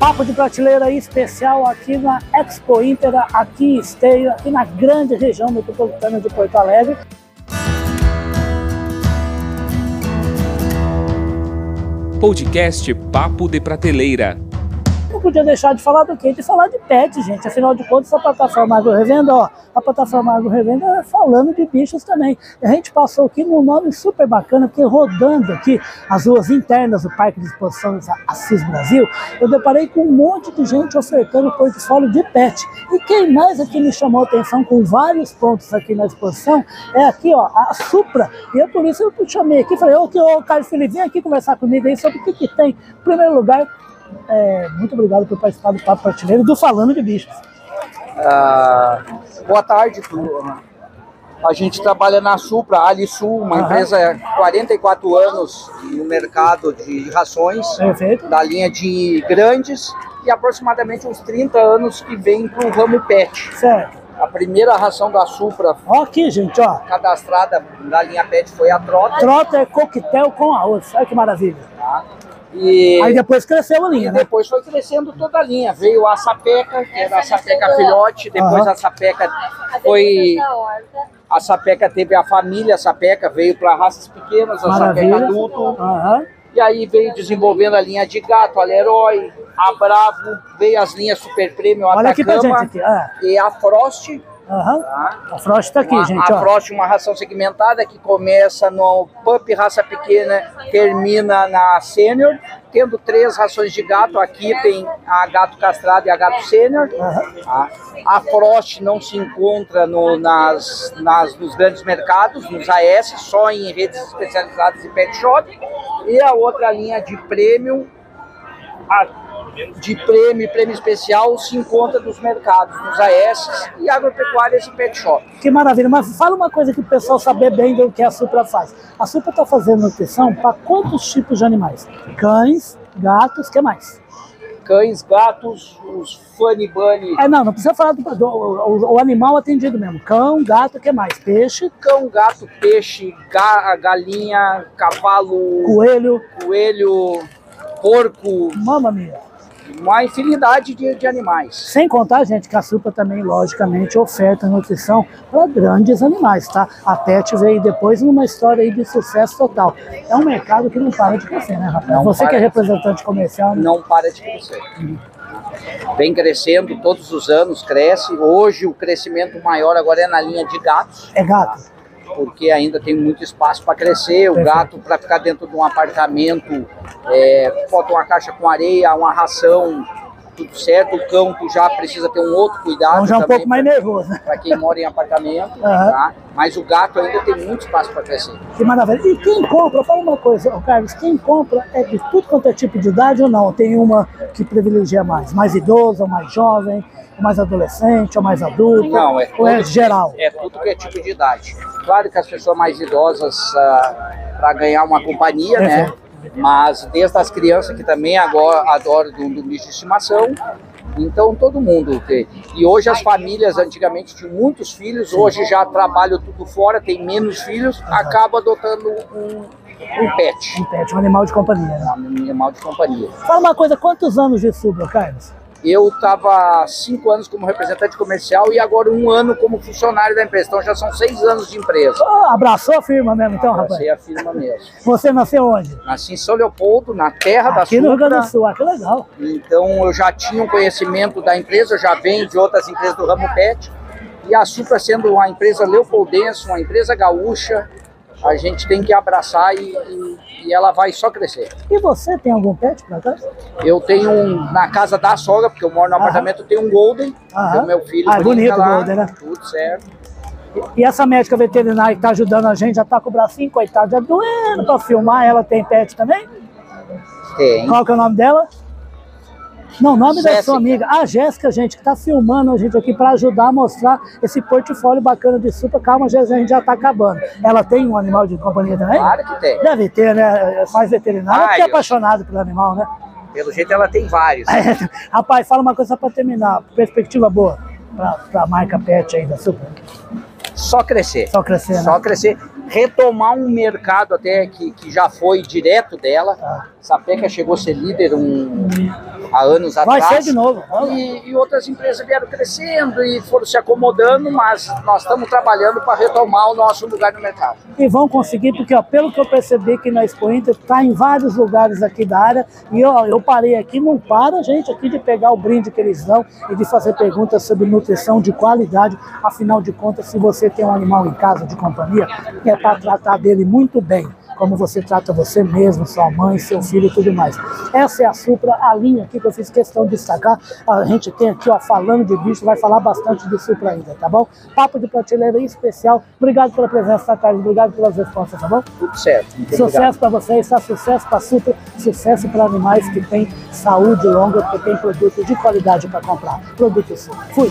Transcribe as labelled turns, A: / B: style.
A: papo de prateleira especial aqui na Expo Intera, aqui em Esteio, aqui na grande região metropolitana de Porto Alegre.
B: Podcast Papo de Prateleira
A: não podia deixar de falar do quê? De falar de pet, gente. Afinal de contas, a plataforma Agro Revenda, ó, a plataforma Agro Revenda é falando de bichos também. A gente passou aqui num nome super bacana, porque rodando aqui as ruas internas do Parque de Exposições Assis Brasil, eu deparei com um monte de gente ofertando portfólio de pet. E quem mais aqui me chamou atenção com vários pontos aqui na exposição é aqui, ó, a Supra. E é por isso eu chamei aqui, falei, ô, ô Carlos Felipe, vem aqui conversar comigo aí sobre o que, que tem. Em primeiro lugar, é, muito obrigado por participar do Papo Prateleiro do Falando de Bichos.
C: Ah, boa tarde, turma. A gente trabalha na Supra, Alisul, uma uhum. empresa há 44 anos no mercado de rações,
A: Perfeito.
C: da linha de grandes, e aproximadamente uns 30 anos que vem para o ramo PET.
A: Certo.
C: A primeira ração da Supra
A: ó aqui, gente, ó.
C: cadastrada da linha PET foi a Trota.
A: Trota é coquetel com arroz, olha que maravilha.
C: E,
A: Aí depois cresceu a linha,
C: e
A: né?
C: depois foi crescendo toda a linha. Veio a sapeca, que era a sapeca filhote, depois
A: Aham.
C: a sapeca foi. A sapeca teve a família sapeca, veio para raças pequenas, a
A: Maravilha.
C: sapeca adulto.
A: Aham.
C: E aí veio desenvolvendo a linha de gato, a Leroy, a Bravo, veio as linhas Super Premium, a
A: Olha aqui pra
C: Atacama
A: gente aqui. Ah,
C: e a Frost.
A: Aham.
C: Tá?
A: A Frost tá aqui,
C: Uma-
A: gente,
C: a
A: ó.
C: Frost, uma ração segmentada que começa no Pup raça pequena, termina na Sênior, tendo três rações de gato. Aqui tem a gato castrado e a gato sênior. Tá? A Frost não se encontra no- nas, nas- nos grandes mercados, nos AS, só em redes especializadas e pet shop. E a outra linha de prêmio, a de prêmio e prêmio especial se encontra nos mercados, nos AS e agropecuárias e pet shop.
A: Que maravilha. Mas fala uma coisa que o pessoal saber bem do que a Supra faz. A Supra está fazendo nutrição para quantos tipos de animais? Cães, gatos, que mais?
C: Cães, gatos, os funny bunny,
A: É, não, não precisa falar do, do o, o animal atendido mesmo. Cão, gato, que mais? Peixe,
C: cão, gato, peixe, ga- galinha, cavalo,
A: coelho,
C: coelho, porco,
A: mamma mia.
C: Uma infinidade de, de animais.
A: Sem contar, gente, que a Supra também, logicamente, oferta nutrição para grandes animais, tá? A Pet veio depois numa história aí de sucesso total. É um mercado que não para de crescer, né, Rafael? Você que é representante comercial, né?
C: Não para de crescer. Vem crescendo todos os anos, cresce. Hoje o crescimento maior agora é na linha de gatos.
A: é gato.
C: Porque ainda tem muito espaço para crescer. O gato, para ficar dentro de um apartamento, é, bota uma caixa com areia, uma ração, tudo certo. O tu já precisa ter um outro cuidado.
A: Então já é um pouco mais
C: pra-
A: nervoso, né?
C: Para quem mora em apartamento,
A: Aham.
C: tá? mas o gato ainda tem muito espaço para crescer.
A: Que maravilha. E quem compra, fala uma coisa, Carlos, quem compra é de tudo quanto é tipo de idade ou não? Tem uma que privilegia mais? Mais idoso, ou mais jovem, mais adolescente, ou mais adulto?
C: Não, é
A: ou é
C: tudo-
A: geral?
C: É tudo que é tipo de idade. Claro que as pessoas mais idosas, para ganhar uma companhia, né?
A: Perfeito.
C: Mas desde as crianças que também agora adoram do, do bicho de estimação. Então todo mundo tem. E hoje as famílias antigamente tinham muitos filhos, hoje já trabalham tudo fora, tem menos filhos, acaba adotando um, um pet,
A: Um pet, um animal de companhia. Né?
C: um animal de companhia.
A: Fala uma coisa, quantos anos de Supra, Carlos?
C: Eu estava cinco anos como representante comercial e agora um ano como funcionário da empresa. Então já são seis anos de empresa.
A: Ah, abraçou a firma mesmo, então, rapaz?
C: Abracei a firma mesmo.
A: Você nasceu onde?
C: Nasci em São Leopoldo, na terra da
A: Aqui no Rio Grande do. Sul. Ah, que legal.
C: Então eu já tinha um conhecimento da empresa, já venho de outras empresas do ramo PET. E a Supra sendo uma empresa leopoldense, uma empresa gaúcha, a gente tem que abraçar e, e- e ela vai só crescer.
A: E você tem algum pet pra cá?
C: Eu tenho um, na casa da sogra, porque eu moro no
A: Aham.
C: apartamento, eu tenho um Golden,
A: Aham.
C: que o meu filho
A: Ah, é bonito o Golden, né?
C: tudo certo.
A: E essa médica veterinária que tá ajudando a gente, já tá com o bracinho, coitado, já doendo pra filmar. Ela tem pet também?
C: Tem.
A: Qual que é o nome dela? Não, o nome da
C: Jéssica.
A: sua amiga. A Jéssica, gente, que tá filmando a gente aqui para ajudar a mostrar esse portfólio bacana de Supra. Calma, Jéssica, a gente já tá acabando. Ela tem um animal de companhia também?
C: Claro que tem.
A: Deve ter, né? Faz veterinário, porque é apaixonado pelo animal, né?
C: Pelo jeito ela tem vários.
A: Rapaz, fala uma coisa para terminar. Perspectiva boa para a marca Pet aí da Supra.
C: Só crescer.
A: Só crescer, né?
C: Só crescer. Retomar um mercado até que, que já foi direto dela.
A: Tá.
C: Sapeca chegou a ser líder um, há anos
A: Vai
C: atrás.
A: ser de novo.
C: E, e outras empresas vieram crescendo e foram se acomodando, mas nós estamos trabalhando para retomar o nosso lugar no mercado.
A: E vão conseguir, porque ó, pelo que eu percebi aqui na Expo Inter, está em vários lugares aqui da área. E ó, eu parei aqui, não para, gente, aqui de pegar o brinde que eles dão e de fazer perguntas sobre nutrição de qualidade. Afinal de contas, se você tem um animal em casa de companhia, é para tratar dele muito bem. Como você trata você mesmo, sua mãe, seu filho e tudo mais. Essa é a Supra, a linha aqui que eu fiz questão de destacar. A gente tem aqui, ó, falando de bicho, vai falar bastante de Supra ainda, tá bom? Papo de prateleira especial. Obrigado pela presença, Carlos. Obrigado pelas respostas, tá bom?
C: Tudo certo.
A: Sucesso para vocês, tá? Sucesso para Supra, sucesso para animais que têm saúde longa, que tem produto de qualidade para comprar. Produto Supra. Fui!